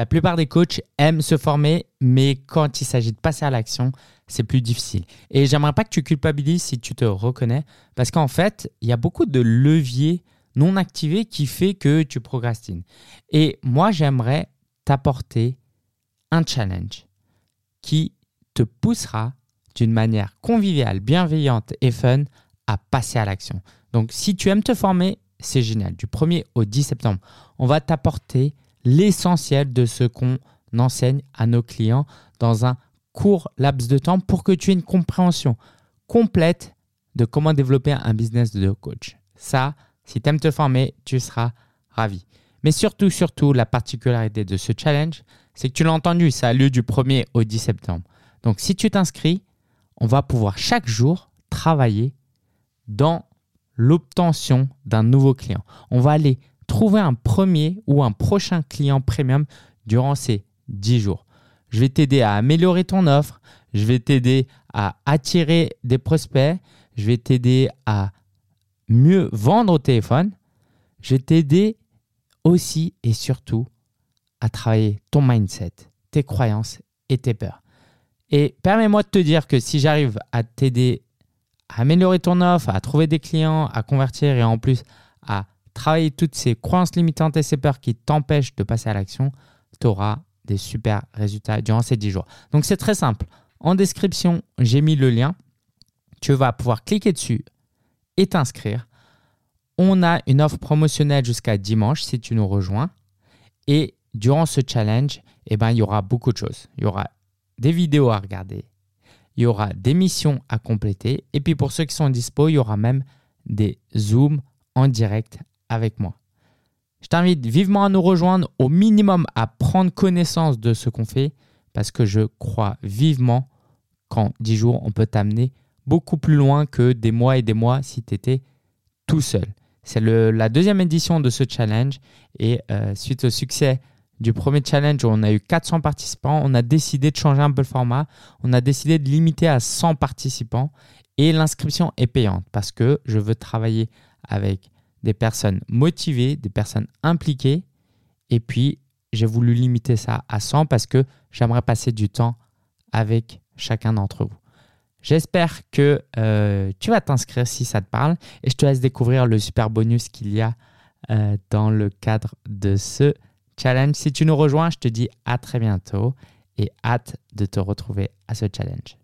La plupart des coachs aiment se former, mais quand il s'agit de passer à l'action, c'est plus difficile. Et j'aimerais pas que tu culpabilises si tu te reconnais, parce qu'en fait, il y a beaucoup de leviers non activés qui fait que tu procrastines. Et moi, j'aimerais t'apporter un challenge qui te poussera d'une manière conviviale, bienveillante et fun à passer à l'action. Donc, si tu aimes te former, c'est génial. Du 1er au 10 septembre, on va t'apporter l'essentiel de ce qu'on enseigne à nos clients dans un court laps de temps pour que tu aies une compréhension complète de comment développer un business de coach. Ça, si tu aimes te former, tu seras ravi. Mais surtout, surtout, la particularité de ce challenge, c'est que tu l'as entendu, ça a lieu du 1er au 10 septembre. Donc si tu t'inscris, on va pouvoir chaque jour travailler dans l'obtention d'un nouveau client. On va aller trouver un premier ou un prochain client premium durant ces 10 jours. Je vais t'aider à améliorer ton offre, je vais t'aider à attirer des prospects, je vais t'aider à mieux vendre au téléphone, je vais t'aider aussi et surtout à travailler ton mindset, tes croyances et tes peurs. Et permets-moi de te dire que si j'arrive à t'aider à améliorer ton offre, à trouver des clients, à convertir et en plus à travailler toutes ces croyances limitantes et ces peurs qui t'empêchent de passer à l'action, tu auras des super résultats durant ces 10 jours. Donc c'est très simple. En description, j'ai mis le lien. Tu vas pouvoir cliquer dessus et t'inscrire. On a une offre promotionnelle jusqu'à dimanche si tu nous rejoins. Et durant ce challenge, eh ben, il y aura beaucoup de choses. Il y aura des vidéos à regarder, il y aura des missions à compléter. Et puis pour ceux qui sont dispo, il y aura même des Zooms en direct avec moi. Je t'invite vivement à nous rejoindre, au minimum à prendre connaissance de ce qu'on fait, parce que je crois vivement qu'en 10 jours, on peut t'amener beaucoup plus loin que des mois et des mois si tu étais tout seul. C'est la deuxième édition de ce challenge et euh, suite au succès du premier challenge où on a eu 400 participants, on a décidé de changer un peu le format. On a décidé de limiter à 100 participants et l'inscription est payante parce que je veux travailler avec des personnes motivées, des personnes impliquées. Et puis, j'ai voulu limiter ça à 100 parce que j'aimerais passer du temps avec chacun d'entre vous. J'espère que euh, tu vas t'inscrire si ça te parle et je te laisse découvrir le super bonus qu'il y a euh, dans le cadre de ce challenge. Si tu nous rejoins, je te dis à très bientôt et hâte de te retrouver à ce challenge.